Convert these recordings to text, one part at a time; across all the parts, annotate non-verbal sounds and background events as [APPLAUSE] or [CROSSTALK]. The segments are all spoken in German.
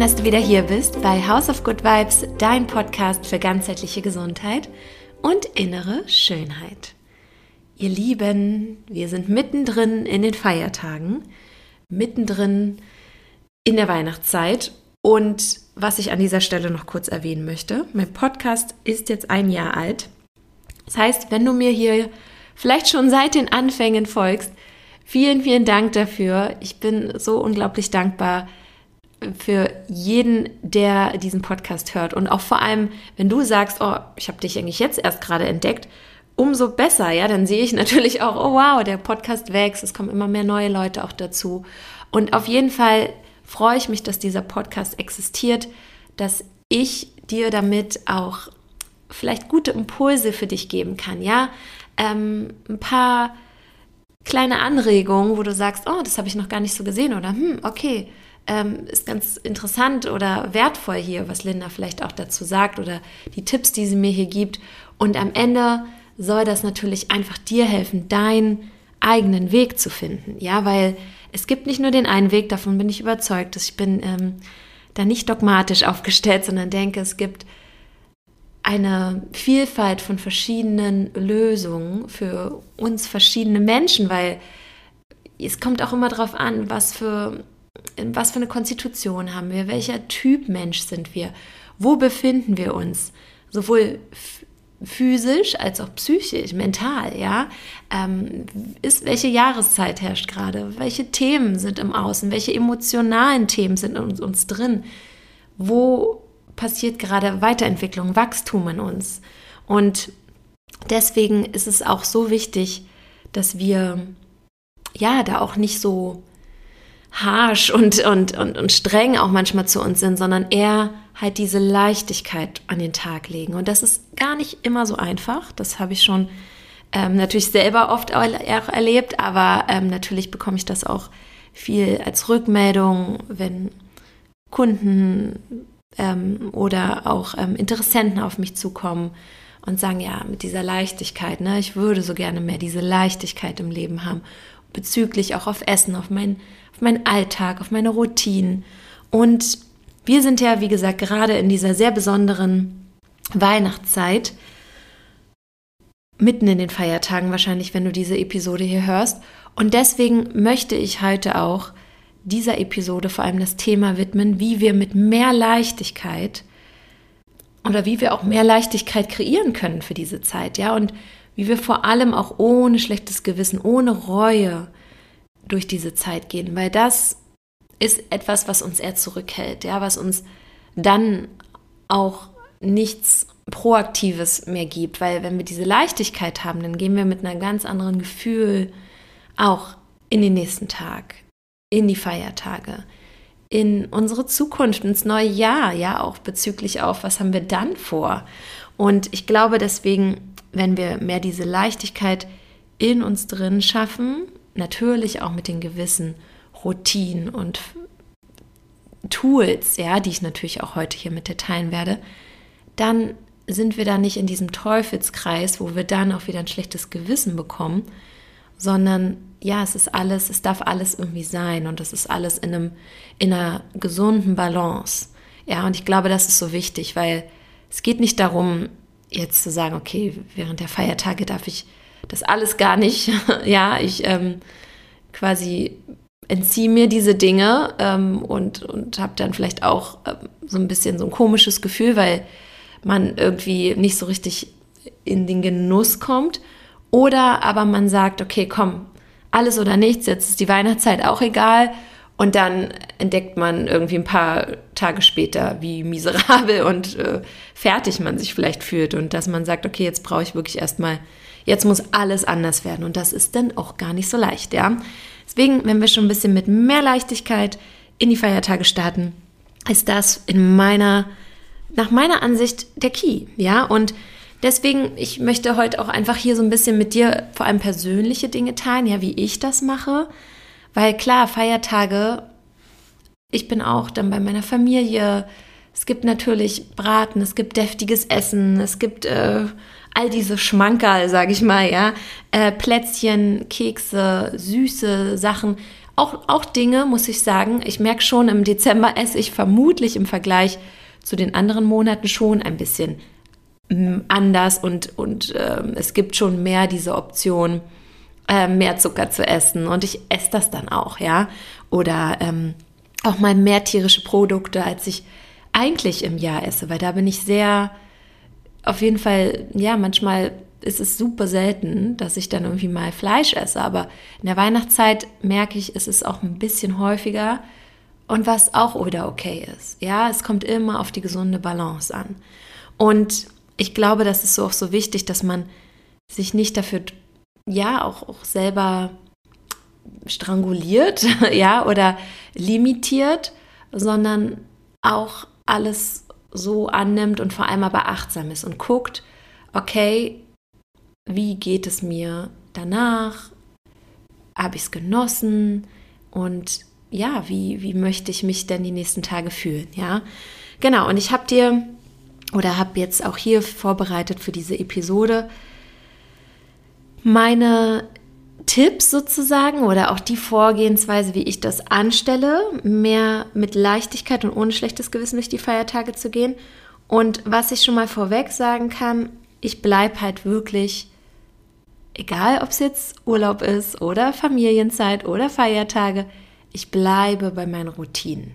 schön, dass du wieder hier bist bei House of Good Vibes, dein Podcast für ganzheitliche Gesundheit und innere Schönheit. Ihr Lieben, wir sind mittendrin in den Feiertagen, mittendrin in der Weihnachtszeit und was ich an dieser Stelle noch kurz erwähnen möchte, mein Podcast ist jetzt ein Jahr alt. Das heißt, wenn du mir hier vielleicht schon seit den Anfängen folgst, vielen, vielen Dank dafür. Ich bin so unglaublich dankbar, für jeden, der diesen Podcast hört. Und auch vor allem, wenn du sagst, oh, ich habe dich eigentlich jetzt erst gerade entdeckt, umso besser, ja, dann sehe ich [LAUGHS] natürlich auch, oh wow, der Podcast wächst, es kommen immer mehr neue Leute auch dazu. Und auf jeden Fall freue ich mich, dass dieser Podcast existiert, dass ich dir damit auch vielleicht gute Impulse für dich geben kann, ja, ähm, ein paar kleine Anregungen, wo du sagst, oh, das habe ich noch gar nicht so gesehen oder hm, okay, ähm, ist ganz interessant oder wertvoll hier, was Linda vielleicht auch dazu sagt oder die Tipps, die sie mir hier gibt. Und am Ende soll das natürlich einfach dir helfen, deinen eigenen Weg zu finden. Ja, weil es gibt nicht nur den einen Weg, davon bin ich überzeugt, dass ich bin ähm, da nicht dogmatisch [LAUGHS] aufgestellt, sondern denke, es gibt eine Vielfalt von verschiedenen Lösungen für uns verschiedene Menschen, weil es kommt auch immer darauf an, was für was für eine Konstitution haben wir, welcher Typ Mensch sind wir, wo befinden wir uns, sowohl physisch als auch psychisch, mental, ja, ähm, ist, welche Jahreszeit herrscht gerade, welche Themen sind im Außen, welche emotionalen Themen sind in uns, uns drin, wo passiert gerade Weiterentwicklung, Wachstum in uns? Und deswegen ist es auch so wichtig, dass wir ja da auch nicht so harsh und, und, und, und streng auch manchmal zu uns sind, sondern eher halt diese Leichtigkeit an den Tag legen. Und das ist gar nicht immer so einfach. Das habe ich schon ähm, natürlich selber oft auch erlebt, aber ähm, natürlich bekomme ich das auch viel als Rückmeldung, wenn Kunden ähm, oder auch ähm, Interessenten auf mich zukommen und sagen, ja, mit dieser Leichtigkeit, ne, ich würde so gerne mehr diese Leichtigkeit im Leben haben, bezüglich auch auf Essen, auf mein auf meinen Alltag, auf meine Routinen. Und wir sind ja, wie gesagt, gerade in dieser sehr besonderen Weihnachtszeit, mitten in den Feiertagen wahrscheinlich, wenn du diese Episode hier hörst. Und deswegen möchte ich heute auch dieser Episode vor allem das Thema widmen, wie wir mit mehr Leichtigkeit oder wie wir auch mehr Leichtigkeit kreieren können für diese Zeit, ja, und wie wir vor allem auch ohne schlechtes Gewissen, ohne Reue, durch diese Zeit gehen, weil das ist etwas, was uns eher zurückhält, ja, was uns dann auch nichts Proaktives mehr gibt, weil wenn wir diese Leichtigkeit haben, dann gehen wir mit einem ganz anderen Gefühl auch in den nächsten Tag, in die Feiertage, in unsere Zukunft, ins neue Jahr, ja, auch bezüglich auf, was haben wir dann vor. Und ich glaube deswegen, wenn wir mehr diese Leichtigkeit in uns drin schaffen natürlich auch mit den gewissen Routinen und Tools, ja, die ich natürlich auch heute hier mit dir teilen werde, dann sind wir da nicht in diesem Teufelskreis, wo wir dann auch wieder ein schlechtes Gewissen bekommen, sondern ja, es ist alles, es darf alles irgendwie sein und es ist alles in einem in einer gesunden Balance. Ja, und ich glaube, das ist so wichtig, weil es geht nicht darum, jetzt zu sagen, okay, während der Feiertage darf ich das alles gar nicht. [LAUGHS] ja, ich ähm, quasi entziehe mir diese Dinge ähm, und, und habe dann vielleicht auch ähm, so ein bisschen so ein komisches Gefühl, weil man irgendwie nicht so richtig in den Genuss kommt. Oder aber man sagt, okay, komm, alles oder nichts, jetzt ist die Weihnachtszeit auch egal. Und dann entdeckt man irgendwie ein paar Tage später, wie miserabel [LAUGHS] und äh, fertig man sich vielleicht fühlt. Und dass man sagt, okay, jetzt brauche ich wirklich erstmal Jetzt muss alles anders werden und das ist dann auch gar nicht so leicht, ja. Deswegen, wenn wir schon ein bisschen mit mehr Leichtigkeit in die Feiertage starten, ist das in meiner, nach meiner Ansicht der Key, ja. Und deswegen, ich möchte heute auch einfach hier so ein bisschen mit dir vor allem persönliche Dinge teilen, ja, wie ich das mache, weil klar, Feiertage, ich bin auch dann bei meiner Familie. Es gibt natürlich Braten, es gibt deftiges Essen, es gibt äh, all diese Schmankerl, sage ich mal, ja, äh, Plätzchen, Kekse, süße Sachen, auch, auch Dinge, muss ich sagen, ich merke schon, im Dezember esse ich vermutlich im Vergleich zu den anderen Monaten schon ein bisschen mm, anders und, und äh, es gibt schon mehr diese Option, äh, mehr Zucker zu essen und ich esse das dann auch, ja. Oder ähm, auch mal mehr tierische Produkte, als ich eigentlich im Jahr esse, weil da bin ich sehr, auf jeden Fall, ja, manchmal ist es super selten, dass ich dann irgendwie mal Fleisch esse, aber in der Weihnachtszeit merke ich, es ist auch ein bisschen häufiger und was auch wieder okay ist. Ja, es kommt immer auf die gesunde Balance an. Und ich glaube, das ist so auch so wichtig, dass man sich nicht dafür, ja, auch, auch selber stranguliert, [LAUGHS] ja, oder limitiert, sondern auch alles so annimmt und vor allem aber achtsam ist und guckt, okay, wie geht es mir danach? Habe ich es genossen? Und ja, wie, wie möchte ich mich denn die nächsten Tage fühlen? Ja, genau. Und ich habe dir oder habe jetzt auch hier vorbereitet für diese Episode meine Tipps sozusagen oder auch die Vorgehensweise, wie ich das anstelle, mehr mit Leichtigkeit und ohne schlechtes Gewissen durch die Feiertage zu gehen. Und was ich schon mal vorweg sagen kann, ich bleibe halt wirklich, egal ob es jetzt Urlaub ist oder Familienzeit oder Feiertage, ich bleibe bei meinen Routinen.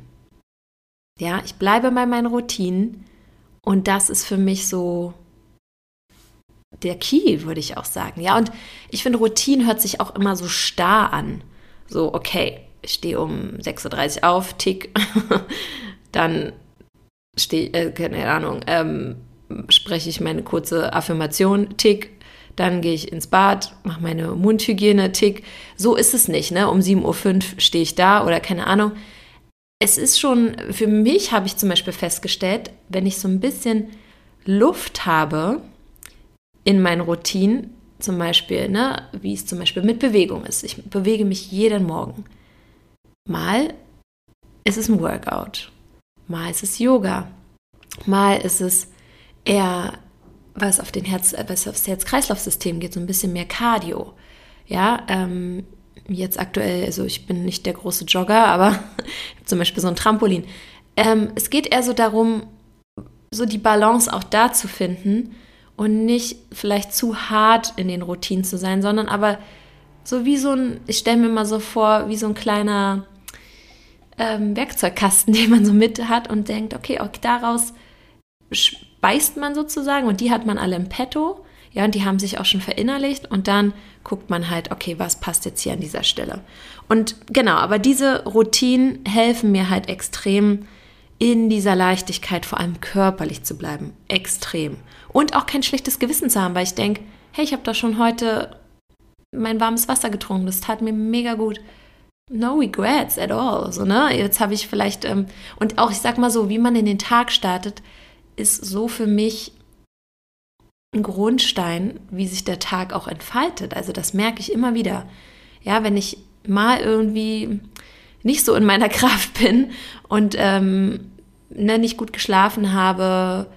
Ja, ich bleibe bei meinen Routinen und das ist für mich so der Key, würde ich auch sagen. Ja, und ich finde, Routine hört sich auch immer so starr an. So, okay, ich stehe um 6.30 Uhr auf, tick, [LAUGHS] dann stehe, äh, keine Ahnung, ähm, spreche ich meine kurze Affirmation, tick, dann gehe ich ins Bad, mache meine Mundhygiene, tick. So ist es nicht, ne? Um 7.05 Uhr stehe ich da oder keine Ahnung. Es ist schon, für mich habe ich zum Beispiel festgestellt, wenn ich so ein bisschen Luft habe, in meinen Routinen, zum Beispiel, ne, wie es zum Beispiel mit Bewegung ist. Ich bewege mich jeden Morgen. Mal ist es ein Workout, mal ist es Yoga, mal ist es eher was auf den Herz, was aufs Herz-Kreislauf-System geht, so ein bisschen mehr Cardio. Ja, ähm, jetzt aktuell, also ich bin nicht der große Jogger, aber [LAUGHS] zum Beispiel so ein Trampolin. Ähm, es geht eher so darum, so die Balance auch da zu finden und nicht vielleicht zu hart in den Routinen zu sein, sondern aber so wie so ein, ich stelle mir mal so vor, wie so ein kleiner ähm, Werkzeugkasten, [LAUGHS] den man so mit hat und denkt, okay, auch daraus speist man sozusagen und die hat man alle im Petto. Ja, und die haben sich auch schon verinnerlicht und dann guckt man halt, okay, was passt jetzt hier an dieser Stelle. Und genau, aber diese Routinen helfen mir halt extrem, in dieser Leichtigkeit vor allem körperlich zu bleiben. Extrem. Und auch kein schlechtes Gewissen zu haben, weil ich denke, hey, ich habe doch schon heute mein warmes Wasser getrunken, das tat mir mega gut. No regrets at all. So, ne? Jetzt habe ich vielleicht, ähm, und auch ich sag mal so, wie man in den Tag startet, ist so für mich ein Grundstein, wie sich der Tag auch entfaltet. Also das merke ich immer wieder. Ja, wenn ich mal irgendwie nicht so in meiner [LAUGHS] Kraft bin und ähm, ne, nicht gut geschlafen habe,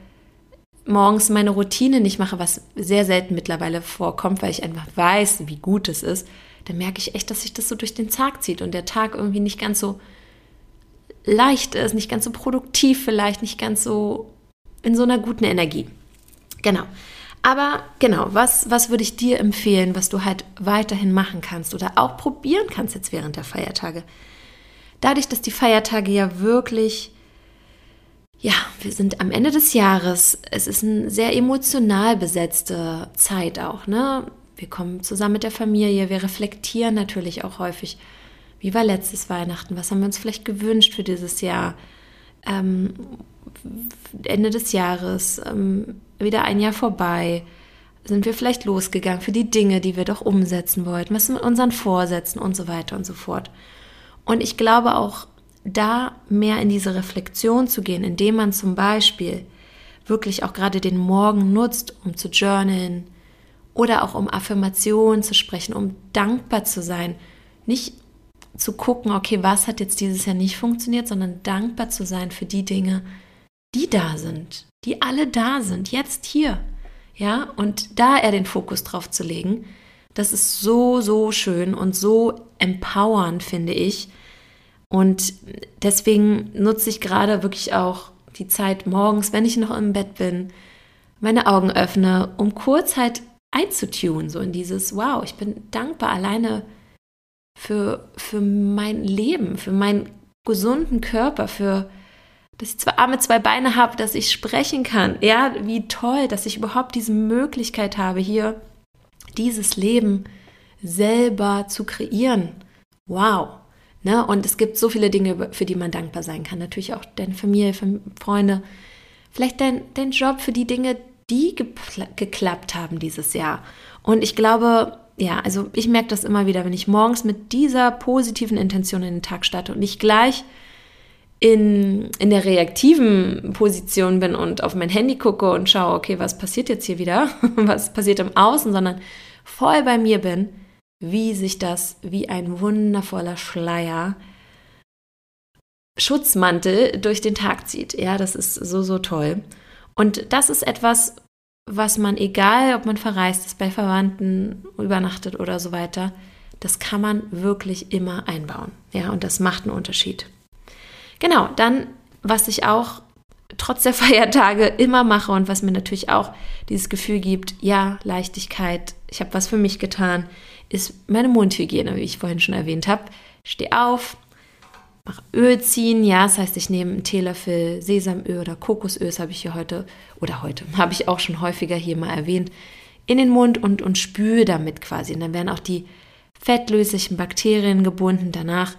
morgens meine Routine nicht mache, was sehr selten mittlerweile vorkommt, weil ich einfach weiß, wie gut es ist, dann merke ich echt, dass sich das so durch den Tag zieht und der Tag irgendwie nicht ganz so leicht ist, nicht ganz so produktiv vielleicht, nicht ganz so in so einer guten Energie. Genau. Aber genau, was, was würde ich dir empfehlen, was du halt weiterhin machen kannst oder auch probieren kannst jetzt während der Feiertage? dadurch, dass die Feiertage ja wirklich, ja, wir sind am Ende des Jahres, es ist eine sehr emotional besetzte Zeit auch, ne? Wir kommen zusammen mit der Familie, wir reflektieren natürlich auch häufig, wie war letztes Weihnachten, was haben wir uns vielleicht gewünscht für dieses Jahr, ähm, Ende des Jahres, ähm, wieder ein Jahr vorbei, sind wir vielleicht losgegangen für die Dinge, die wir doch umsetzen wollten, was mit unseren Vorsätzen und so weiter und so fort. Und ich glaube auch, da mehr in diese Reflexion zu gehen, indem man zum Beispiel wirklich auch gerade den Morgen nutzt, um zu journalen oder auch um Affirmationen zu sprechen, um dankbar zu sein. Nicht zu gucken, okay, was hat jetzt dieses Jahr nicht funktioniert, sondern dankbar zu sein für die Dinge, die da sind, die alle da sind, jetzt hier. Ja, und da eher den Fokus drauf zu legen, Das ist so, so schön und so empowernd, finde ich. Und deswegen nutze ich gerade wirklich auch die Zeit morgens, wenn ich noch im Bett bin, meine Augen öffne, um kurz halt einzutun, so in dieses, wow, ich bin dankbar alleine für, für mein Leben, für meinen gesunden Körper, für dass ich zwei Arme, zwei Beine habe, dass ich sprechen kann. Ja, wie toll, dass ich überhaupt diese Möglichkeit habe, hier dieses Leben selber zu kreieren. Wow. Ne? Und es gibt so viele Dinge, für die man dankbar sein kann. Natürlich auch deine Familie, Freunde, vielleicht dein, dein Job für die Dinge, die geklappt haben dieses Jahr. Und ich glaube, ja, also ich merke das immer wieder, wenn ich morgens mit dieser positiven Intention in den Tag starte und nicht gleich in, in der reaktiven Position bin und auf mein Handy gucke und schaue, okay, was passiert jetzt hier wieder? [LAUGHS] was passiert im Außen, sondern voll bei mir bin, wie sich das wie ein wundervoller Schleier Schutzmantel durch den Tag zieht. Ja, das ist so, so toll. Und das ist etwas, was man, egal ob man verreist ist, bei Verwandten übernachtet oder so weiter, das kann man wirklich immer einbauen. Ja, und das macht einen Unterschied. Genau, dann, was ich auch trotz der [LAUGHS] Feiertage immer mache und was mir natürlich auch dieses Gefühl gibt, ja, Leichtigkeit, ich habe was für mich getan, ist meine Mundhygiene, wie ich vorhin schon erwähnt habe. Steh auf, mach Öl ziehen, ja, das heißt, ich nehme einen Teelöffel Sesamöl oder Kokosöl, das habe ich hier heute, oder heute, [LAUGHS] habe ich auch schon häufiger hier mal erwähnt, in den Mund und, und spüle damit quasi. Und dann werden auch die fettlöslichen Bakterien gebunden. Danach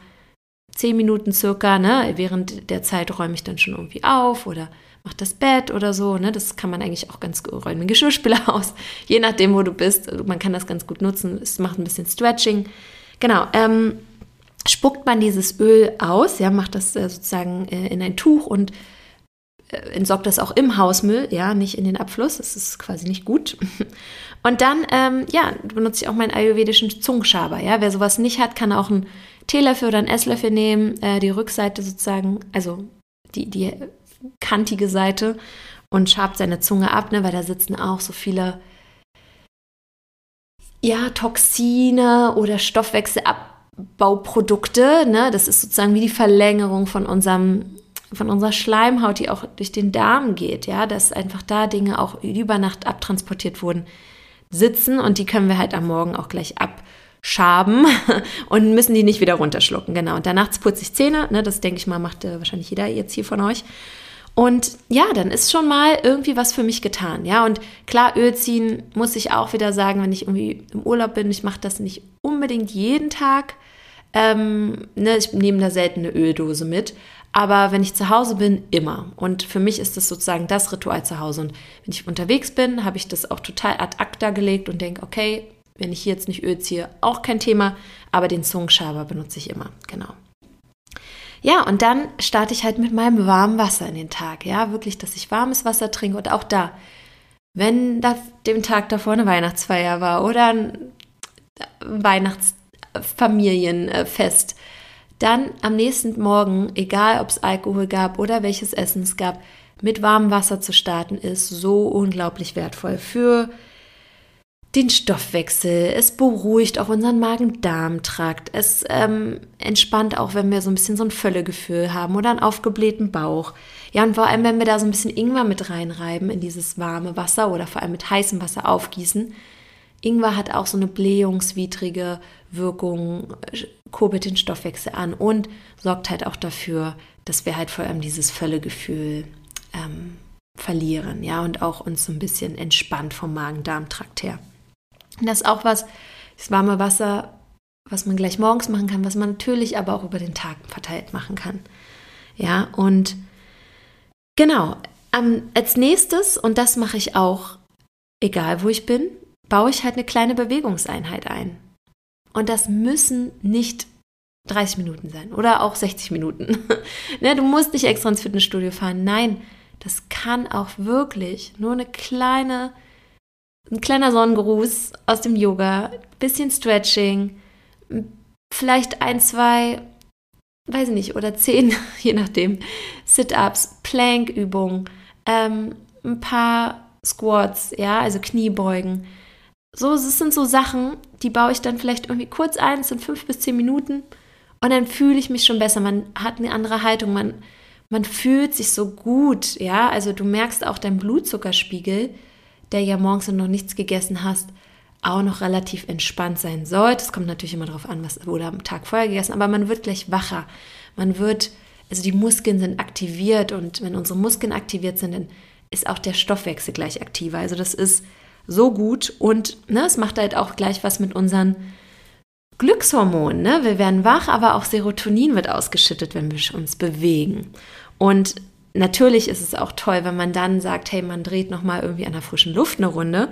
zehn Minuten circa, ne? Während der Zeit räume ich dann schon irgendwie auf oder mache das Bett oder so, ne? Das kann man eigentlich auch ganz gut räumen. Geschirrspüler [LAUGHS] aus, je nachdem, wo du bist. Man kann das ganz gut nutzen. Es macht ein bisschen Stretching. Genau. Ähm, spuckt man dieses Öl aus, ja, macht das äh, sozusagen äh, in ein Tuch und äh, entsorgt das auch im Hausmüll, ja, nicht in den Abfluss. Das ist quasi nicht gut. [LAUGHS] Und dann, ähm, ja, benutze ich auch meinen ayurvedischen Zungenschaber. Ja, wer sowas nicht hat, kann auch einen Teelöffel oder einen Esslöffel nehmen, äh, die Rückseite sozusagen, also die, die kantige Seite und schabt seine Zunge ab, ne, weil da sitzen auch so viele ja, Toxine oder Stoffwechselabbauprodukte. Ne? Das ist sozusagen wie die Verlängerung von unserem von unserer Schleimhaut, die auch durch den Darm geht, ja, dass einfach da Dinge auch über Nacht abtransportiert wurden, sitzen und die können wir halt am Morgen auch gleich abschaben [LAUGHS] und müssen die nicht wieder runterschlucken. Genau. Und danach putze ich Zähne, ne, das denke ich mal, macht äh, wahrscheinlich jeder jetzt hier von euch. Und ja, dann ist schon mal irgendwie was für mich getan. Ja, und klar, Öl ziehen muss ich auch wieder sagen, wenn ich irgendwie im Urlaub bin. Ich mache das nicht unbedingt jeden Tag. Ähm, ne, ich nehme da selten eine Öldose mit. Aber wenn ich zu Hause bin, immer. Und für mich ist das sozusagen das Ritual zu Hause. Und wenn ich unterwegs bin, habe ich das auch total ad acta gelegt und denke, okay, wenn ich hier jetzt nicht Öl ziehe, auch kein Thema. Aber den Zungenschaber benutze ich immer. Genau. Ja, und dann starte ich halt mit meinem warmen Wasser in den Tag. Ja, wirklich, dass ich warmes Wasser trinke. Und auch da, wenn da dem Tag davor eine Weihnachtsfeier war oder ein Weihnachtsfamilienfest, dann am nächsten Morgen, egal ob es Alkohol gab oder welches Essen es gab, mit warmem Wasser zu starten, ist so unglaublich wertvoll für den Stoffwechsel. Es beruhigt auch unseren Magen-Darm-Trakt. Es ähm, entspannt auch, wenn wir so ein bisschen so ein Völlegefühl haben oder einen aufgeblähten Bauch. Ja, und vor allem, wenn wir da so ein bisschen Ingwer mit reinreiben in dieses warme Wasser oder vor allem mit heißem Wasser aufgießen. Ingwer hat auch so eine blähungswidrige Wirkung, kurbelt den Stoffwechsel an und sorgt halt auch dafür, dass wir halt vor allem dieses Völlegefühl ähm, verlieren, ja, und auch uns so ein bisschen entspannt vom Magen-Darm-Trakt her. Das ist auch was, das warme Wasser, was man gleich morgens machen kann, was man natürlich aber auch über den Tag verteilt machen kann. Ja, und genau, ähm, als nächstes, und das mache ich auch, egal wo ich bin, baue ich halt eine kleine Bewegungseinheit ein. Und das müssen nicht 30 Minuten sein oder auch 60 Minuten. [LAUGHS] ne, du musst nicht extra ins Fitnessstudio fahren. Nein, das kann auch wirklich nur eine kleine, ein kleiner Sonnengruß aus dem Yoga, bisschen Stretching, vielleicht ein, zwei, weiß ich nicht, oder zehn, [LAUGHS] je nachdem, Sit-ups, Plank-Übungen, ähm, ein paar Squats, ja, also Kniebeugen so, es sind so Sachen, die baue ich dann vielleicht irgendwie kurz ein, sind fünf bis zehn Minuten und dann fühle ich mich schon besser. Man hat eine andere Haltung, man, man fühlt sich so gut, ja. Also du merkst auch deinen Blutzuckerspiegel, der ja morgens noch nichts gegessen hast, auch noch relativ entspannt sein sollte. Es kommt natürlich immer darauf an, was wurde am Tag vorher gegessen, aber man wird gleich wacher. Man wird, also die Muskeln sind aktiviert und wenn unsere Muskeln aktiviert sind, dann ist auch der Stoffwechsel gleich aktiver. Also das ist so gut und ne, es macht halt auch gleich was mit unseren Glückshormonen. Ne? Wir werden wach, aber auch Serotonin wird ausgeschüttet, wenn wir uns bewegen. Und natürlich ist es auch toll, wenn man dann sagt, hey, man dreht noch mal irgendwie an der frischen Luft eine Runde.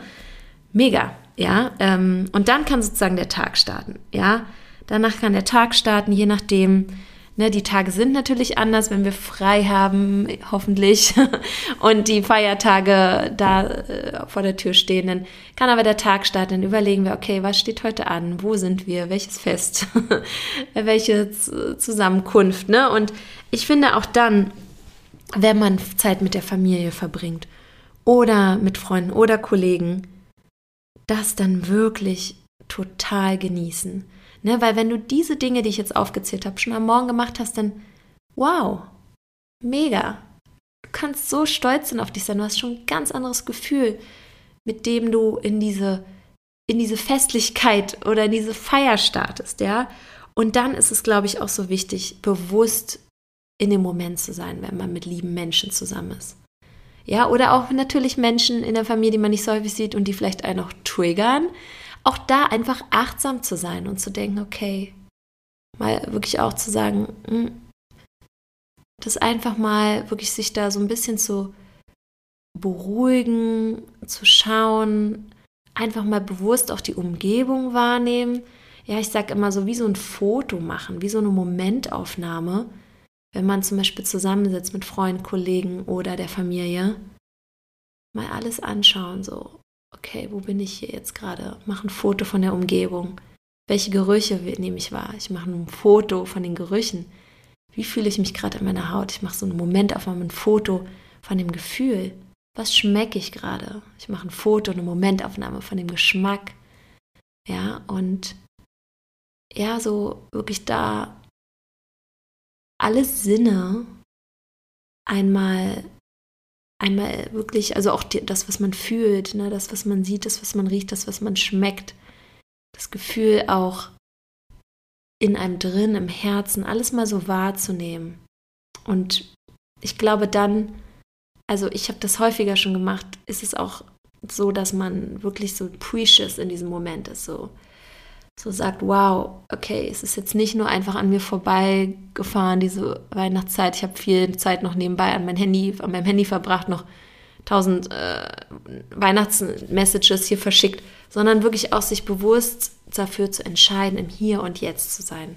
Mega, ja. Ähm, und dann kann sozusagen der Tag starten, ja. Danach kann der Tag starten, je nachdem, Ne, die Tage sind natürlich anders, wenn wir frei haben, hoffentlich, [LAUGHS] und die Feiertage da äh, vor der Tür stehen. Dann kann aber der Tag starten, dann überlegen wir, okay, was steht heute an? Wo sind wir? Welches Fest? [LAUGHS] Welche Zusammenkunft? Ne? Und ich finde auch dann, wenn man Zeit mit der Familie verbringt oder mit Freunden oder Kollegen, das dann wirklich total genießen Ne? Weil wenn du diese Dinge, die ich jetzt aufgezählt habe, schon am Morgen gemacht hast, dann wow, mega. Du kannst so stolz sein auf dich sein. Du hast schon ein ganz anderes Gefühl, mit dem du in diese, in diese Festlichkeit oder in diese Feier startest, ja. Und dann ist es, glaube ich, auch so wichtig, bewusst in dem Moment zu sein, wenn man mit lieben Menschen zusammen ist. Ja, oder auch natürlich Menschen in der Familie, die man nicht so häufig sieht und die vielleicht einen auch triggern auch da einfach achtsam zu sein und zu denken, okay, mal wirklich auch zu sagen, hm, das einfach mal wirklich sich da so ein bisschen zu beruhigen, zu schauen, einfach mal bewusst auch die Umgebung wahrnehmen. Ja, ich sage immer so wie so ein Foto machen, wie so eine Momentaufnahme, wenn man zum Beispiel zusammensitzt mit Freunden, Kollegen oder der Familie. Mal alles anschauen, so okay, wo bin ich hier jetzt gerade? Mache ein Foto von der Umgebung. Welche Gerüche nehme ich wahr? Ich mache ein Foto von den Gerüchen. Wie fühle ich mich gerade in meiner Haut? Ich mache so einen Momentaufnahme, ein Foto von dem Gefühl. Was schmecke ich gerade? Ich mache ein Foto, eine Momentaufnahme von dem Geschmack. Ja, und ja, so wirklich da alle Sinne einmal einmal wirklich, also auch die, das, was man fühlt, ne, das, was man sieht, das, was man riecht, das, was man schmeckt, das Gefühl auch in einem drin, im Herzen, alles mal so wahrzunehmen. Und ich glaube dann, also ich habe das häufiger schon gemacht, ist es auch so, dass man wirklich so precious in diesem Moment ist, so so sagt, wow, okay, es ist jetzt nicht nur einfach an mir vorbeigefahren, diese Weihnachtszeit. Ich habe viel Zeit noch nebenbei an mein Handy, an meinem Handy verbracht, noch tausend äh, Weihnachtsmessages hier verschickt, sondern wirklich auch sich bewusst dafür zu entscheiden, im Hier und Jetzt zu sein.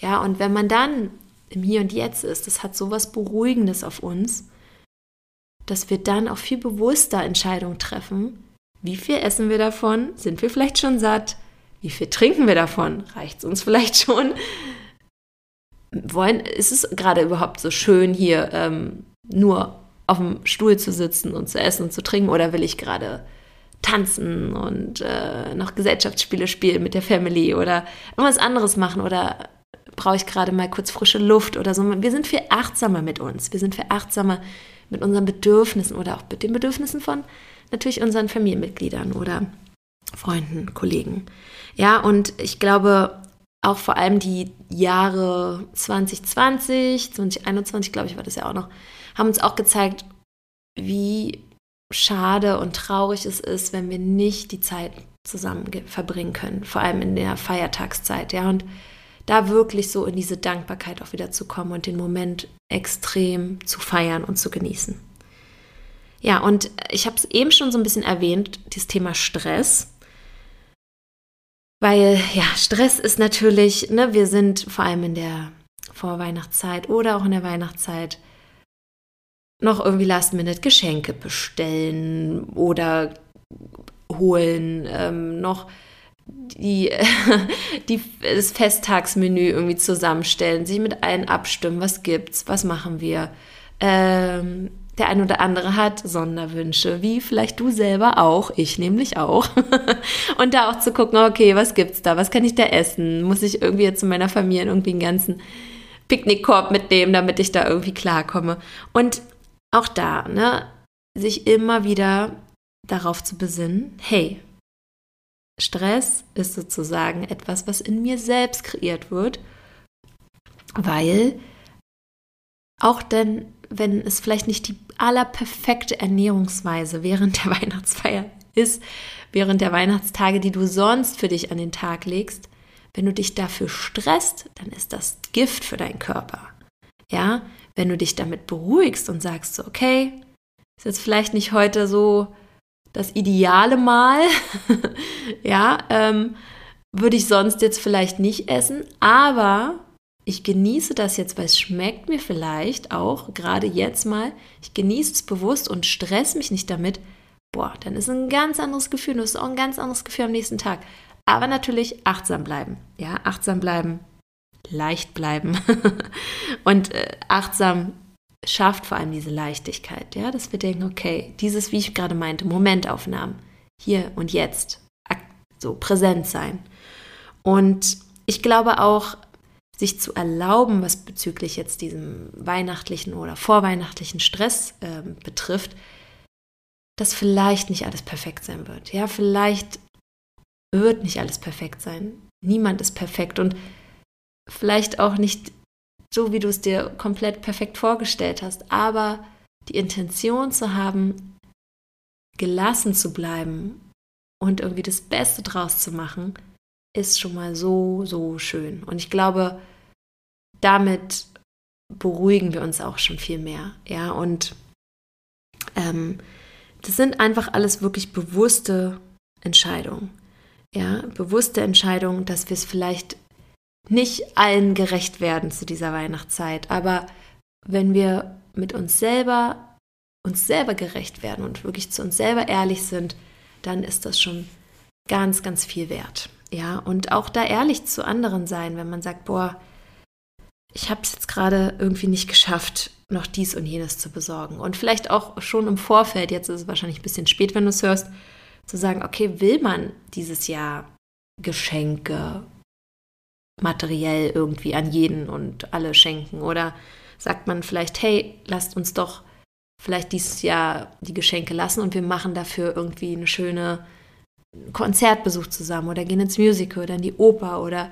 Ja, und wenn man dann im Hier und Jetzt ist, das hat so was Beruhigendes auf uns, dass wir dann auch viel bewusster Entscheidungen treffen. Wie viel essen wir davon? Sind wir vielleicht schon satt? Wie viel trinken wir davon? Reicht es uns vielleicht schon? Wollen, ist es gerade überhaupt so schön, hier ähm, nur auf dem Stuhl zu sitzen und zu essen und zu trinken? Oder will ich gerade tanzen und äh, noch Gesellschaftsspiele spielen mit der Family oder irgendwas anderes machen? Oder brauche ich gerade mal kurz frische Luft oder so? Wir sind viel achtsamer mit uns. Wir sind viel achtsamer mit unseren Bedürfnissen oder auch mit den Bedürfnissen von natürlich unseren Familienmitgliedern oder Freunden, Kollegen. Ja, und ich glaube, auch vor allem die Jahre 2020, 2021, glaube ich, war das ja auch noch, haben uns auch gezeigt, wie schade und traurig es ist, wenn wir nicht die Zeit zusammen verbringen können, vor allem in der Feiertagszeit, ja, und da wirklich so in diese Dankbarkeit auch wieder zu kommen und den Moment extrem zu feiern und zu genießen. Ja, und ich habe es eben schon so ein bisschen erwähnt, das Thema Stress. Weil ja, Stress ist natürlich, ne, wir sind vor allem in der Vorweihnachtszeit oder auch in der Weihnachtszeit noch irgendwie Last-Minute Geschenke bestellen oder holen, ähm, noch die, [LAUGHS] die, das Festtagsmenü irgendwie zusammenstellen, sich mit allen abstimmen, was gibt's, was machen wir. Ähm, der ein oder andere hat Sonderwünsche, wie vielleicht du selber auch, ich nämlich auch. [LAUGHS] und da auch zu gucken, okay, was gibt's da? Was kann ich da essen? Muss ich irgendwie jetzt zu meiner Familie irgendwie einen ganzen Picknickkorb mitnehmen, damit ich da irgendwie klarkomme? Und auch da, ne, sich immer wieder darauf zu besinnen, hey, Stress ist sozusagen etwas, was in mir selbst kreiert wird, weil auch denn, wenn es vielleicht nicht die allerperfekte Ernährungsweise während der [LAUGHS] Weihnachtsfeier ist, während der Weihnachtstage, die du sonst für dich an den Tag legst, wenn du dich dafür stresst, dann ist das Gift für deinen Körper. Ja, wenn du dich damit beruhigst und sagst so, okay, ist jetzt vielleicht nicht heute so das ideale Mal, [LAUGHS] ja, ähm, würde ich sonst jetzt vielleicht nicht essen, aber ich genieße das jetzt, weil es schmeckt mir vielleicht auch gerade jetzt mal. Ich genieße es bewusst und stress mich nicht damit. Boah, dann ist ein ganz anderes Gefühl. Du hast auch ein ganz anderes Gefühl am nächsten Tag. Aber natürlich achtsam bleiben. Ja, achtsam bleiben, leicht bleiben. [LAUGHS] und äh, achtsam schafft vor allem diese Leichtigkeit. Ja, dass wir denken, okay, dieses, wie ich gerade meinte, Momentaufnahmen. Hier und jetzt. So präsent sein. Und ich glaube auch, sich zu erlauben, was bezüglich jetzt diesem weihnachtlichen oder vorweihnachtlichen Stress äh, betrifft, dass vielleicht nicht alles perfekt sein wird. Ja, vielleicht wird nicht alles perfekt sein. Niemand ist perfekt und vielleicht auch nicht so, wie du es dir komplett perfekt vorgestellt hast. Aber die Intention zu haben, gelassen zu bleiben und irgendwie das Beste draus zu machen, ist schon mal so, so schön. Und ich glaube, damit beruhigen wir uns auch schon viel mehr. Ja, und ähm, das sind einfach alles wirklich bewusste Entscheidungen. Ja, bewusste Entscheidungen, dass wir es vielleicht nicht allen gerecht werden zu dieser Weihnachtszeit, aber wenn wir mit uns selber uns selber gerecht werden und wirklich zu uns selber ehrlich sind, dann ist das schon ganz, ganz viel wert. Ja, und auch da ehrlich zu anderen sein, wenn man sagt, boah, ich habe es jetzt gerade irgendwie nicht geschafft, noch dies und jenes zu besorgen. Und vielleicht auch schon im Vorfeld, jetzt ist es wahrscheinlich ein bisschen spät, wenn du es hörst, zu sagen, okay, will man dieses Jahr Geschenke materiell irgendwie an jeden und alle schenken? Oder sagt man vielleicht, hey, lasst uns doch vielleicht dieses Jahr die Geschenke lassen und wir machen dafür irgendwie eine schöne Konzertbesuch zusammen oder gehen ins Musical oder in die Oper oder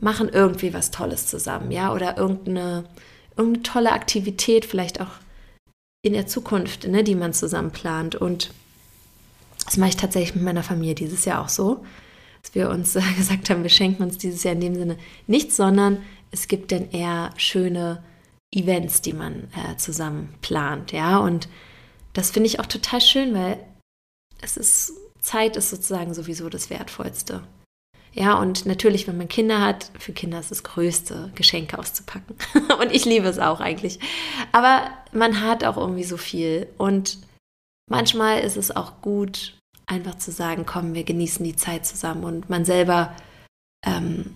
machen irgendwie was Tolles zusammen, ja, oder irgendeine, irgendeine tolle Aktivität, vielleicht auch in der Zukunft, ne, die man zusammen plant. Und das mache ich tatsächlich mit meiner Familie dieses Jahr auch so, dass wir uns äh, [LAUGHS] gesagt haben, wir schenken uns dieses Jahr in dem Sinne nichts, sondern es gibt dann eher schöne Events, die man äh, zusammen plant, ja. Und das finde ich auch total schön, weil es ist Zeit ist sozusagen sowieso das Wertvollste. Ja, und natürlich, wenn man Kinder hat, für Kinder ist das Größte, Geschenke auszupacken. [LAUGHS] und ich liebe es auch eigentlich. Aber man hat auch irgendwie so viel. Und manchmal ist es auch gut, einfach zu sagen, komm, wir genießen die Zeit zusammen. Und man selber ähm,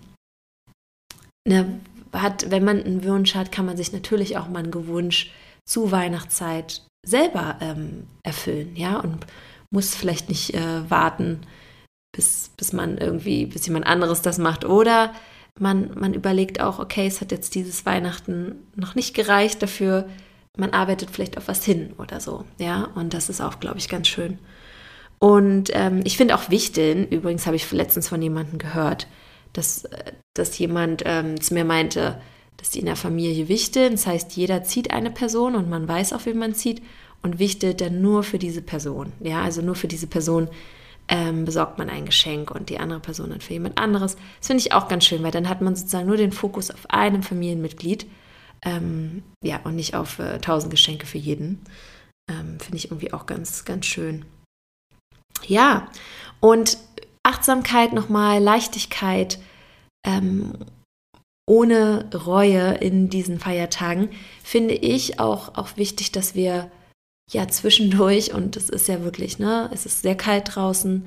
ne, hat, wenn man einen Wunsch hat, kann man sich natürlich auch mal einen Wunsch zu Weihnachtszeit selber ähm, erfüllen. Ja, und muss vielleicht nicht äh, warten, bis, bis man irgendwie, bis jemand anderes das macht. Oder man, man überlegt auch, okay, es hat jetzt dieses Weihnachten noch nicht gereicht dafür, man arbeitet vielleicht auf was hin oder so. Ja, und das ist auch, glaube ich, ganz schön. Und ähm, ich finde auch Wichteln, übrigens habe ich letztens von jemandem gehört, dass, äh, dass jemand ähm, zu mir meinte, dass die in der Familie wichteln. Das heißt, jeder zieht eine Person und man weiß, auf wen man zieht und wichtelt dann nur für diese Person. Ja, also nur für diese Person ähm, besorgt man ein Geschenk und die andere Person dann für jemand anderes. Das finde ich auch ganz schön, weil dann hat man sozusagen nur den Fokus auf einem Familienmitglied. Ähm, ja, und nicht auf äh, tausend Geschenke für jeden. Ähm, finde ich irgendwie auch ganz, ganz schön. Ja, und Achtsamkeit nochmal, Leichtigkeit, ähm, ohne Reue in diesen Feiertagen, finde ich auch, auch wichtig, dass wir ja zwischendurch, und es ist ja wirklich, ne, es ist sehr kalt draußen.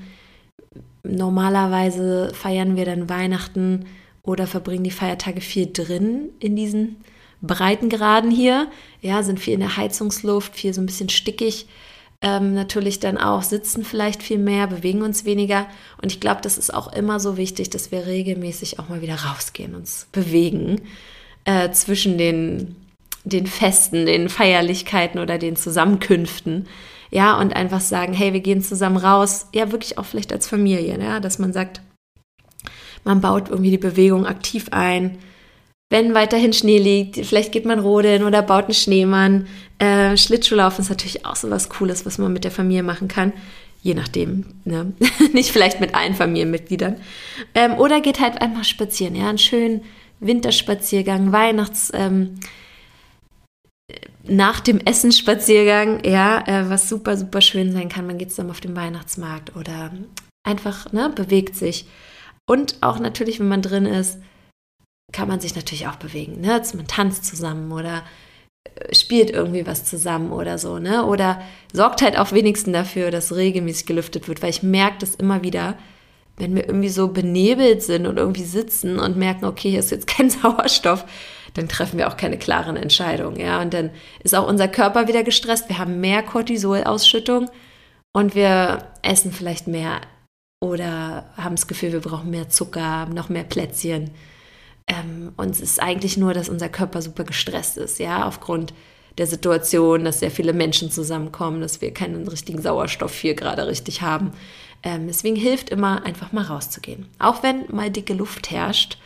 Normalerweise feiern wir dann Weihnachten oder verbringen die Feiertage viel drin in diesen Breitengraden hier. Ja, sind viel in der Heizungsluft, viel so ein bisschen stickig. Ähm, natürlich dann auch sitzen vielleicht viel mehr, bewegen uns weniger. Und ich glaube, das ist auch immer so wichtig, dass wir regelmäßig auch mal wieder rausgehen, uns bewegen äh, zwischen den, den Festen, den Feierlichkeiten oder den Zusammenkünften. Ja, und einfach sagen, hey, wir gehen zusammen raus. Ja, wirklich auch vielleicht als Familie, ja, dass man sagt, man baut irgendwie die Bewegung aktiv ein. Wenn weiterhin Schnee liegt, vielleicht geht man rodeln oder baut einen Schneemann. Äh, Schlittschuhlaufen ist natürlich auch so was Cooles, was man mit der Familie machen kann. Je nachdem, ne? [LAUGHS] nicht vielleicht mit allen Familienmitgliedern. Ähm, oder geht halt einfach spazieren, ja, einen schönen Winterspaziergang, Weihnachts, ähm, nach dem Essen Spaziergang, ja, äh, was super, super schön sein kann. Man geht zusammen auf den Weihnachtsmarkt oder einfach, ne, bewegt sich. Und auch natürlich, wenn man drin ist, kann man sich natürlich auch bewegen. Ne? Man tanzt zusammen oder äh, spielt irgendwie was zusammen oder so, ne? Oder sorgt halt auch wenigstens dafür, dass regelmäßig gelüftet wird, weil ich merke das immer wieder, wenn wir irgendwie so benebelt sind und irgendwie sitzen und merken, okay, hier ist jetzt kein [LAUGHS] Sauerstoff, dann treffen wir auch keine klaren Entscheidungen, ja? Und dann ist auch unser Körper wieder gestresst, wir haben mehr Cortisolausschüttung und wir essen vielleicht mehr oder haben das Gefühl, wir brauchen mehr Zucker, noch mehr Plätzchen. Ähm, und es ist eigentlich nur, dass unser Körper super gestresst ist, ja, aufgrund der Situation, dass sehr viele Menschen zusammenkommen, dass wir keinen richtigen Sauerstoff hier gerade richtig haben. Ähm, deswegen hilft immer, einfach mal rauszugehen. Auch wenn mal dicke Luft herrscht.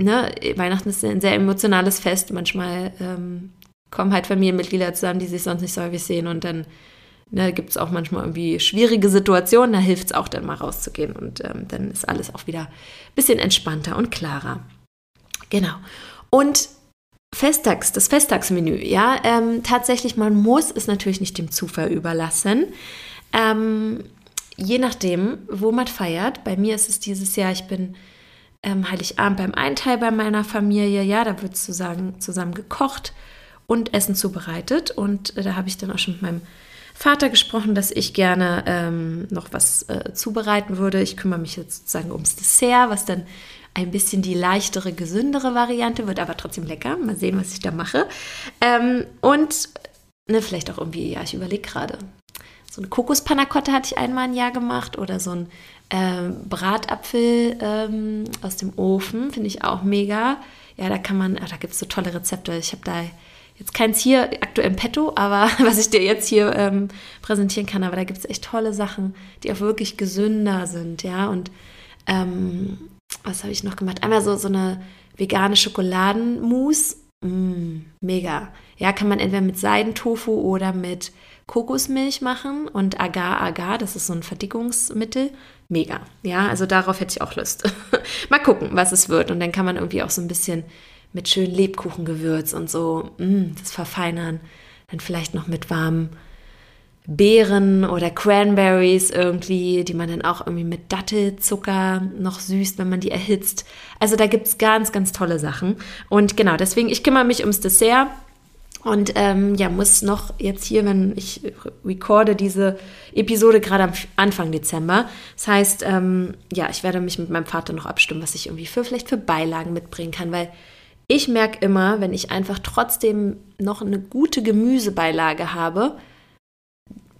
Ne, Weihnachten ist ein sehr emotionales Fest. Manchmal ähm, kommen halt Familienmitglieder zusammen, die sich sonst nicht so häufig sehen und dann da ne, gibt es auch manchmal irgendwie schwierige Situationen, da hilft es auch dann mal rauszugehen und ähm, dann ist alles auch wieder ein bisschen entspannter und klarer. Genau. Und Festtags, das Festtagsmenü, ja, ähm, tatsächlich, man muss es natürlich nicht dem Zufall überlassen. Ähm, je nachdem, wo man feiert. Bei mir ist es dieses Jahr, ich bin ähm, Heiligabend beim einen Teil bei meiner Familie, ja, da wird sozusagen zusammen gekocht und Essen zubereitet und äh, da habe ich dann auch schon mit meinem Vater gesprochen, dass ich gerne ähm, noch was äh, zubereiten würde. Ich kümmere mich jetzt sozusagen ums Dessert, was dann ein bisschen die leichtere, gesündere Variante wird, aber trotzdem lecker. Mal sehen, was ich da mache. Ähm, und ne, vielleicht auch irgendwie, ja, ich überlege gerade. So eine Kokospanacotta hatte ich einmal ein Jahr gemacht oder so ein ähm, Bratapfel ähm, aus dem Ofen, finde ich auch mega. Ja, da kann man, ah, da gibt es so tolle Rezepte. Ich habe da jetzt keins hier aktuell im Petto, aber [LAUGHS] was ich dir jetzt hier ähm, präsentieren kann, aber da gibt es echt tolle Sachen, die auch wirklich gesünder sind, ja. Und ähm, was habe ich noch gemacht? Einmal so, so eine vegane Schokoladenmousse. Mm, mega. Ja, kann man entweder mit Seidentofu oder mit Kokosmilch machen und Agar-Agar, das ist so ein Verdickungsmittel. Mega. Ja, also darauf hätte ich auch Lust. [LAUGHS] Mal gucken, was es wird. Und dann kann man irgendwie auch so ein bisschen mit schönem Lebkuchengewürz und so mm, das verfeinern. Dann vielleicht noch mit warmen Beeren oder Cranberries irgendwie, die man dann auch irgendwie mit Dattelzucker noch süßt, wenn man die erhitzt. Also da gibt es ganz, ganz tolle Sachen. Und genau, deswegen, ich kümmere mich ums Dessert. Und ähm, ja, muss noch jetzt hier, wenn ich recorde diese Episode gerade am Anfang Dezember. Das heißt, ähm, ja, ich werde mich mit meinem Vater noch abstimmen, was ich irgendwie für vielleicht für Beilagen mitbringen kann, weil ich merke immer, wenn ich einfach trotzdem noch eine gute Gemüsebeilage habe,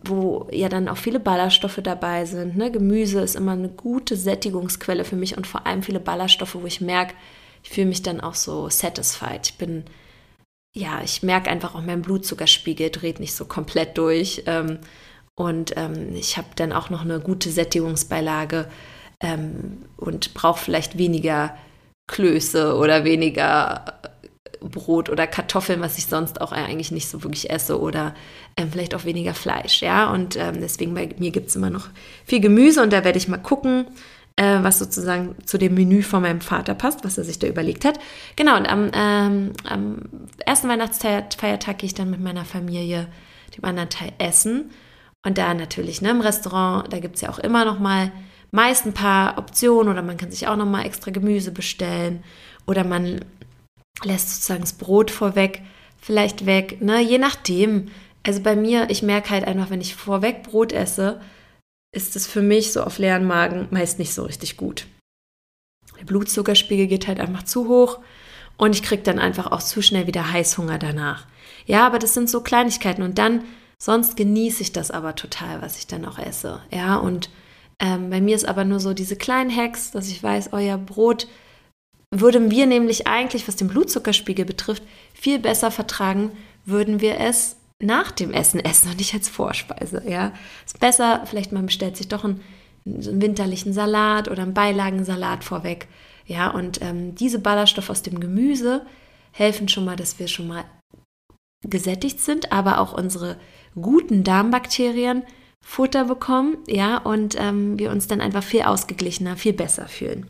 wo ja dann auch viele Ballaststoffe dabei sind. Ne? Gemüse ist immer eine gute Sättigungsquelle für mich und vor allem viele Ballaststoffe, wo ich merke, ich fühle mich dann auch so satisfied. Ich bin, ja, ich merke einfach auch, mein Blutzuckerspiegel dreht nicht so komplett durch. Ähm, und ähm, ich habe dann auch noch eine gute Sättigungsbeilage ähm, und brauche vielleicht weniger Klöße oder weniger Brot oder Kartoffeln, was ich sonst auch eigentlich nicht so wirklich esse oder ähm, vielleicht auch weniger Fleisch, ja. Und ähm, deswegen bei mir gibt es immer noch viel Gemüse und da werde ich mal gucken, äh, was sozusagen zu dem Menü von meinem Vater passt, was er sich da überlegt hat. Genau, und am, ähm, am ersten Weihnachtsfeiertag gehe ich dann mit meiner Familie dem anderen Teil essen. Und da natürlich, ne, im Restaurant, da gibt es ja auch immer noch mal meist ein paar Optionen oder man kann sich auch noch mal extra Gemüse bestellen oder man lässt sozusagen das Brot vorweg vielleicht weg, ne? je nachdem. Also bei mir, ich merke halt einfach, wenn ich vorweg Brot esse, ist es für mich so auf leeren Magen meist nicht so richtig gut. Der Blutzuckerspiegel geht halt einfach zu hoch und ich kriege dann einfach auch zu schnell wieder Heißhunger danach. Ja, aber das sind so Kleinigkeiten und dann, sonst genieße ich das aber total, was ich dann auch esse. Ja, und ähm, bei mir ist aber nur so diese kleinen Hacks, dass ich weiß, euer Brot würden wir nämlich eigentlich, was den Blutzuckerspiegel betrifft, viel besser vertragen, würden wir es nach dem Essen essen und nicht als Vorspeise. Ja, ist besser, vielleicht man bestellt sich doch einen, einen winterlichen Salat oder einen Beilagensalat vorweg. Ja, und ähm, diese Ballaststoffe aus dem Gemüse helfen schon mal, dass wir schon mal gesättigt sind, aber auch unsere guten Darmbakterien Futter bekommen, ja, und ähm, wir uns dann einfach viel ausgeglichener, viel besser fühlen.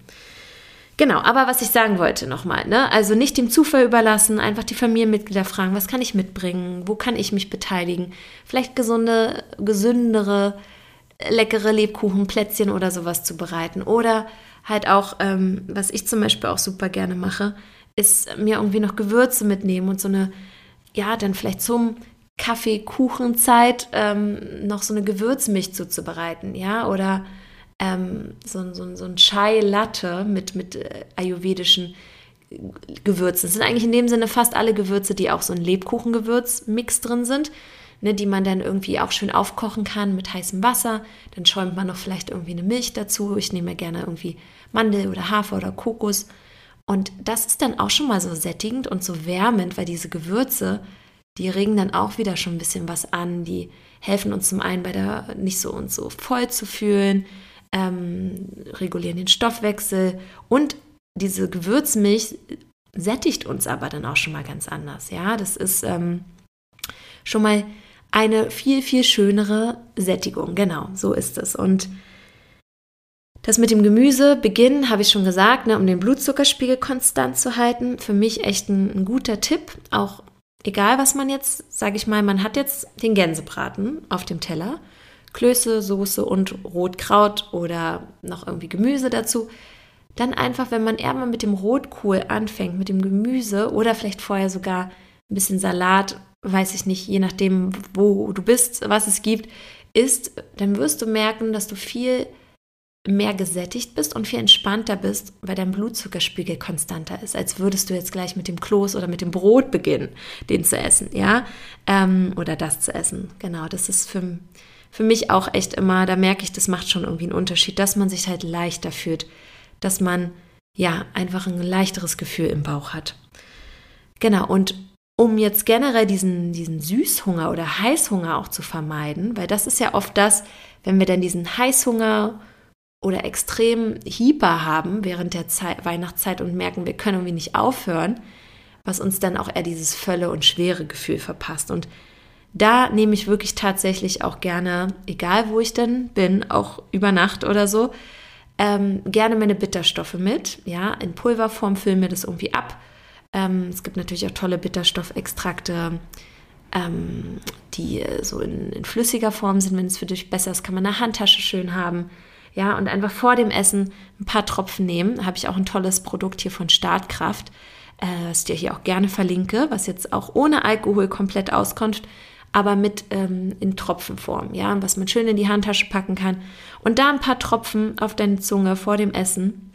Genau, aber was ich sagen wollte nochmal, ne? also nicht dem Zufall überlassen, einfach die Familienmitglieder fragen, was kann ich mitbringen, wo kann ich mich beteiligen, vielleicht gesunde, gesündere, leckere Lebkuchen, Plätzchen oder sowas zu bereiten. Oder halt auch, ähm, was ich zum Beispiel auch super gerne mache, ist mir irgendwie noch Gewürze mitnehmen und so eine, ja, dann vielleicht zum Kaffee-Kuchenzeit ähm, noch so eine Gewürzmilch zuzubereiten, ja, oder ähm, so, so, so ein Chai-Latte mit, mit äh, ayurvedischen Gewürzen. Es sind eigentlich in dem Sinne fast alle Gewürze, die auch so ein Lebkuchengewürz-Mix drin sind, ne, die man dann irgendwie auch schön aufkochen kann mit heißem Wasser. Dann schäumt man noch vielleicht irgendwie eine Milch dazu. Ich nehme gerne irgendwie Mandel oder Hafer oder Kokos. Und das ist dann auch schon mal so sättigend und so wärmend, weil diese Gewürze, die regen dann auch wieder schon ein bisschen was an. Die helfen uns zum einen bei der nicht so uns so voll zu fühlen, ähm, regulieren den Stoffwechsel und diese Gewürzmilch sättigt uns aber dann auch schon mal ganz anders. Ja, das ist ähm, schon mal eine viel, viel schönere Sättigung. Genau, so ist es. Und das mit dem Gemüse beginnen, habe ich schon gesagt, ne, um den Blutzuckerspiegel konstant zu halten. Für mich echt ein, ein guter Tipp. Auch egal, was man jetzt, sage ich mal, man hat jetzt den Gänsebraten auf dem Teller Klöße, Soße und Rotkraut oder noch irgendwie Gemüse dazu. Dann einfach, wenn man eher mal mit dem Rotkohl anfängt, mit dem Gemüse oder vielleicht vorher sogar ein bisschen Salat, weiß ich nicht, je nachdem, wo du bist, was es gibt, isst, dann wirst du merken, dass du viel mehr gesättigt bist und viel entspannter bist, weil dein Blutzuckerspiegel konstanter ist, als würdest du jetzt gleich mit dem Kloß oder mit dem Brot beginnen, den zu essen, ja, ähm, oder das zu essen. Genau, das ist für, für mich auch echt immer, da merke ich, das macht schon irgendwie einen Unterschied, dass man sich halt leichter fühlt, dass man ja einfach ein leichteres Gefühl im Bauch hat. Genau, und um jetzt generell diesen, diesen Süßhunger oder Heißhunger auch zu vermeiden, weil das ist ja oft das, wenn wir dann diesen Heißhunger oder extrem Hieper haben während der Zeit, Weihnachtszeit und merken, wir können irgendwie nicht aufhören, was uns dann auch eher dieses Völle und schwere Gefühl verpasst. Und da nehme ich wirklich tatsächlich auch gerne, egal wo ich denn bin, auch über Nacht oder so, ähm, gerne meine Bitterstoffe mit. Ja, in Pulverform füllen wir das irgendwie ab. Ähm, es gibt natürlich auch tolle Bitterstoffextrakte, ähm, die so in, in, flüssiger Form sind. Wenn es für dich besser ist, kann man eine Handtasche schön haben. Ja, und einfach vor dem Essen ein paar Tropfen nehmen. Habe ich auch ein tolles Produkt hier von Startkraft, äh, was ich dir hier auch gerne verlinke, was jetzt auch ohne Alkohol komplett auskommt aber mit ähm, in Tropfenform, ja, was man schön in die Handtasche packen kann. Und da ein paar Tropfen auf deine Zunge vor dem Essen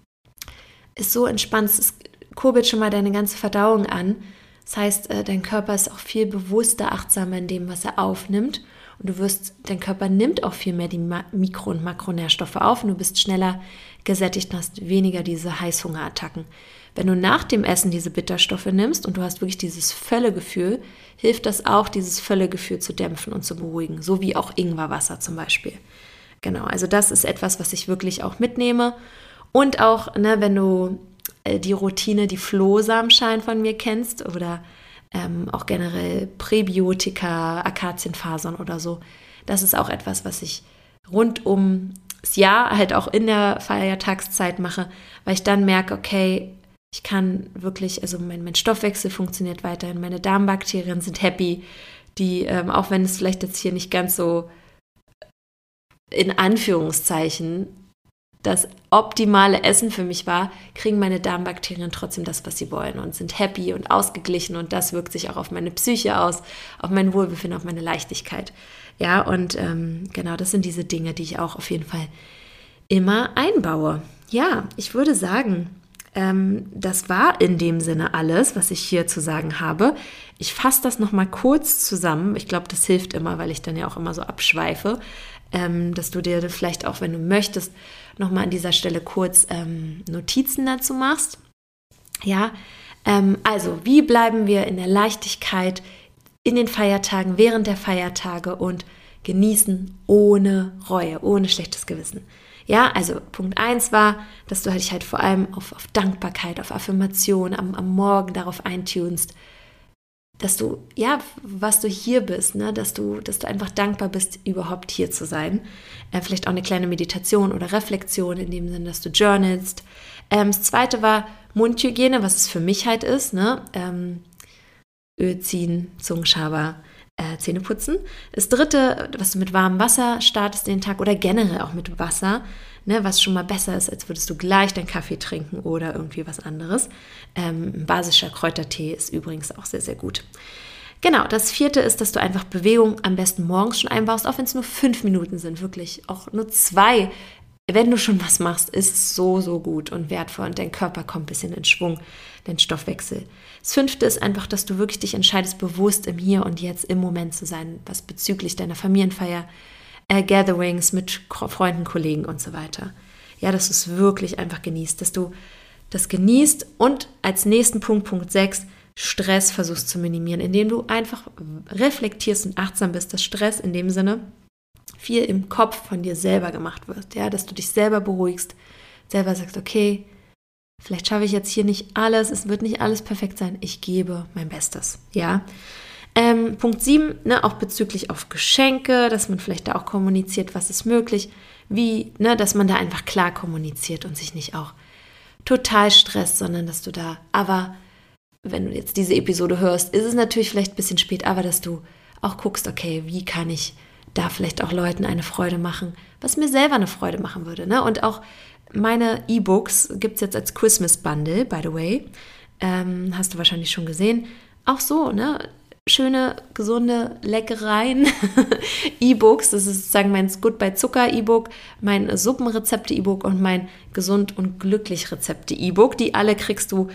ist so entspannt, es kurbelt schon mal deine ganze Verdauung an. Das heißt, äh, dein Körper ist auch viel bewusster, achtsamer in dem, was er aufnimmt. Und du wirst, dein Körper nimmt auch viel mehr die Mikro- und Makronährstoffe auf und du bist schneller gesättigt und hast weniger diese Heißhungerattacken. Wenn du nach dem Essen diese Bitterstoffe nimmst und du hast wirklich dieses Völlegefühl, hilft das auch, dieses Völlegefühl zu dämpfen und zu beruhigen, so wie auch Ingwerwasser zum Beispiel. Genau, also das ist etwas, was ich wirklich auch mitnehme. Und auch, ne, wenn du äh, die Routine, die Flohsamenschalen von mir kennst oder ähm, auch generell Präbiotika, Akazienfasern oder so, das ist auch etwas, was ich rund um das Jahr halt auch in der Feiertagszeit mache, weil ich dann merke, okay, ich kann wirklich, also mein, mein Stoffwechsel funktioniert weiterhin, meine Darmbakterien sind happy, die, ähm, auch wenn es vielleicht jetzt hier nicht ganz so in Anführungszeichen das optimale Essen für mich war, kriegen meine Darmbakterien trotzdem das, was sie wollen und sind happy und ausgeglichen und das wirkt sich auch auf meine Psyche aus, auf mein Wohlbefinden, auf meine Leichtigkeit. Ja, und ähm, genau, das sind diese Dinge, die ich auch auf jeden Fall immer einbaue. Ja, ich würde sagen, ähm, das war in dem Sinne alles, was ich hier zu sagen habe. Ich fasse das nochmal kurz zusammen. Ich glaube, das hilft immer, weil ich dann ja auch immer so abschweife, ähm, dass du dir vielleicht auch, wenn du möchtest, nochmal an dieser Stelle kurz ähm, Notizen dazu machst. Ja, ähm, also wie bleiben wir in der Leichtigkeit in den Feiertagen, während der Feiertage und genießen ohne Reue, ohne schlechtes Gewissen. Ja, also Punkt 1 war, dass du dich halt vor allem auf, auf Dankbarkeit, auf Affirmation am, am Morgen darauf eintunst, dass du, ja, was du hier bist, ne, dass du, dass du einfach dankbar bist, überhaupt hier zu sein. Äh, vielleicht auch eine kleine Meditation oder Reflexion in dem Sinne, dass du journalst. Ähm, das zweite war Mundhygiene, was es für mich halt ist, ne? Ähm, Öl ziehen, Zungenschaber, äh, Zähne putzen. Das dritte, was du mit warmem Wasser startest den Tag oder generell auch mit Wasser, ne, was schon mal besser ist, als würdest du gleich deinen Kaffee trinken oder irgendwie was anderes. Ähm, basischer Kräutertee ist übrigens auch sehr, sehr gut. Genau, das vierte ist, dass du einfach Bewegung am besten morgens schon einbaust, auch wenn es nur fünf Minuten sind, wirklich auch nur zwei. Wenn du schon was machst, ist es so, so gut und wertvoll und dein Körper kommt ein bisschen in Schwung, dein Stoffwechsel. Das fünfte ist einfach, dass du wirklich dich entscheidest, bewusst im Hier und Jetzt im Moment zu sein, was bezüglich deiner Familienfeier, äh, Gatherings mit Freunden, Kollegen und so weiter. Ja, dass du es wirklich einfach genießt, dass du das genießt und als nächsten Punkt, Punkt 6, Stress versuchst zu minimieren, indem du einfach reflektierst und achtsam bist, dass Stress in dem Sinne viel im Kopf von dir selber gemacht wird, ja, dass du dich selber beruhigst, selber sagst, okay, vielleicht schaffe ich jetzt hier nicht alles, es wird nicht alles perfekt sein, ich gebe mein Bestes, ja. Ähm, Punkt 7, ne, auch bezüglich auf Geschenke, dass man vielleicht da auch kommuniziert, was ist möglich, wie, ne, dass man da einfach klar kommuniziert und sich nicht auch total stresst, sondern dass du da, aber wenn du jetzt diese Episode hörst, ist es natürlich vielleicht ein bisschen spät, aber dass du auch guckst, okay, wie kann ich da vielleicht auch Leuten eine Freude machen, was mir selber eine Freude machen würde. Ne? Und auch meine E-Books gibt es jetzt als Christmas Bundle, by the way. Ähm, hast du wahrscheinlich schon gesehen. Auch so, ne? schöne, gesunde Leckereien, [LAUGHS] E-Books. Das ist sozusagen mein Goodbye Zucker E-Book, mein Suppenrezepte E-Book und mein Gesund und glücklich Rezepte E-Book. Die alle kriegst du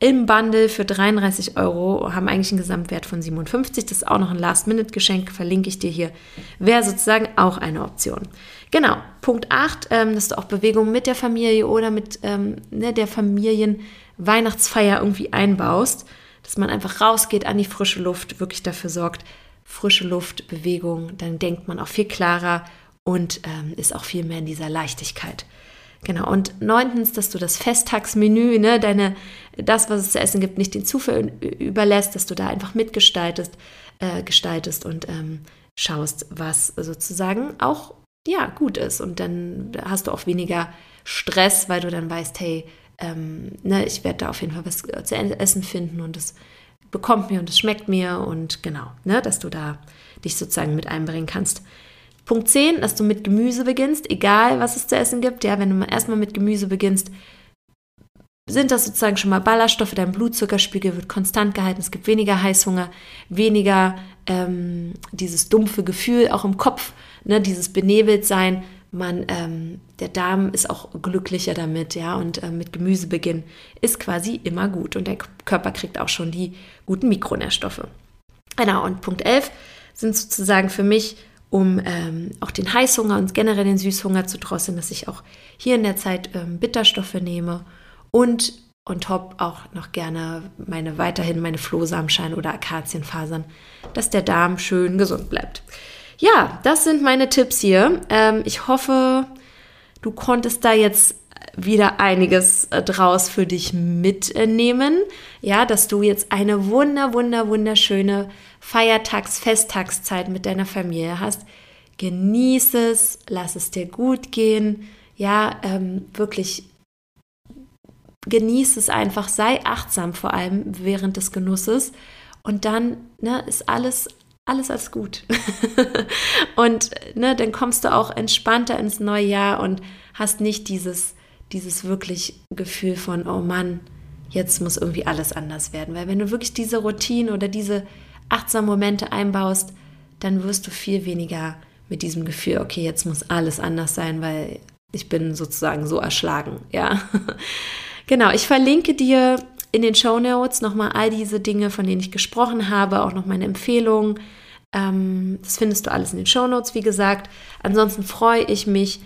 im Bundle für 33 Euro, haben eigentlich einen Gesamtwert von 57. Das ist auch noch ein Last-Minute-Geschenk, verlinke ich dir hier. Wäre sozusagen auch eine Option. Genau, Punkt 8, ähm, dass du auch Bewegung mit der Familie oder mit ähm, ne, der Familien-Weihnachtsfeier irgendwie einbaust dass man einfach rausgeht an die frische Luft, wirklich dafür sorgt, frische Luft, Bewegung, dann denkt man auch viel klarer und ähm, ist auch viel mehr in dieser Leichtigkeit. Genau, und neuntens, dass du das Festtagsmenü, ne, deine, das, was es zu essen gibt, nicht den Zufall überlässt, dass du da einfach mitgestaltest äh, gestaltest und ähm, schaust, was sozusagen auch ja, gut ist. Und dann hast du auch weniger Stress, weil du dann weißt, hey, ähm, ne, ich werde da auf jeden Fall was zu essen finden und es bekommt mir und es schmeckt mir und genau, ne, dass du da dich sozusagen mit einbringen kannst. Punkt 10, dass du mit Gemüse beginnst, egal was es zu essen gibt. Ja, wenn du erstmal mit Gemüse beginnst, sind das sozusagen schon mal Ballaststoffe, dein Blutzuckerspiegel wird konstant gehalten, es gibt weniger Heißhunger, weniger ähm, dieses dumpfe Gefühl auch im Kopf, ne, dieses Benebeltsein, man, ähm, der Darm ist auch glücklicher damit, ja, und äh, mit Gemüsebeginn ist quasi immer gut und der Körper kriegt auch schon die guten Mikronährstoffe. Genau, und Punkt 11 sind sozusagen für mich, um ähm, auch den Heißhunger und generell den Süßhunger zu drosseln, dass ich auch hier in der Zeit ähm, Bitterstoffe nehme und on top auch noch gerne meine weiterhin meine Flohsamenschein oder Akazienfasern, dass der Darm schön gesund bleibt. Ja, das sind meine Tipps hier. Ähm, ich hoffe, du konntest da jetzt wieder einiges äh, draus für dich mitnehmen. Ja, dass du jetzt eine wunder, wunder, wunderschöne Feiertags-, Festtagszeit mit deiner Familie hast. Genieß es, lass es dir gut gehen. Ja, ähm, wirklich genieß es einfach, sei achtsam vor allem während des Genusses. Und dann ne, ist alles alles als gut. [LAUGHS] und ne, dann kommst du auch entspannter ins neue Jahr und hast nicht dieses, dieses wirklich Gefühl von, oh Mann, jetzt muss irgendwie alles anders werden. Weil wenn du wirklich diese Routine oder diese achtsamen Momente einbaust, dann wirst du viel weniger mit diesem Gefühl, okay, jetzt muss alles anders sein, weil ich bin sozusagen so erschlagen, ja. [LAUGHS] Genau, ich verlinke dir in den Show Notes nochmal all diese Dinge, von denen ich gesprochen habe, auch noch meine Empfehlungen. Ähm, das findest du alles in den Show Notes, wie gesagt. Ansonsten freue ich mich,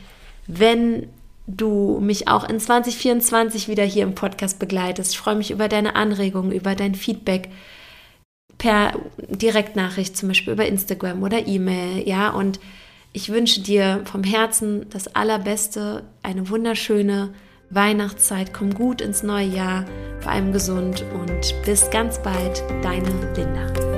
wenn du mich auch in 2024 wieder hier im Podcast begleitest. Ich freue mich über deine Anregungen, über dein Feedback per Direktnachricht, zum Beispiel über Instagram oder E-Mail, ja. Und ich wünsche dir vom Herzen das Allerbeste, eine wunderschöne Weihnachtszeit, komm gut ins neue Jahr, vor allem gesund und bis ganz bald, deine Linda.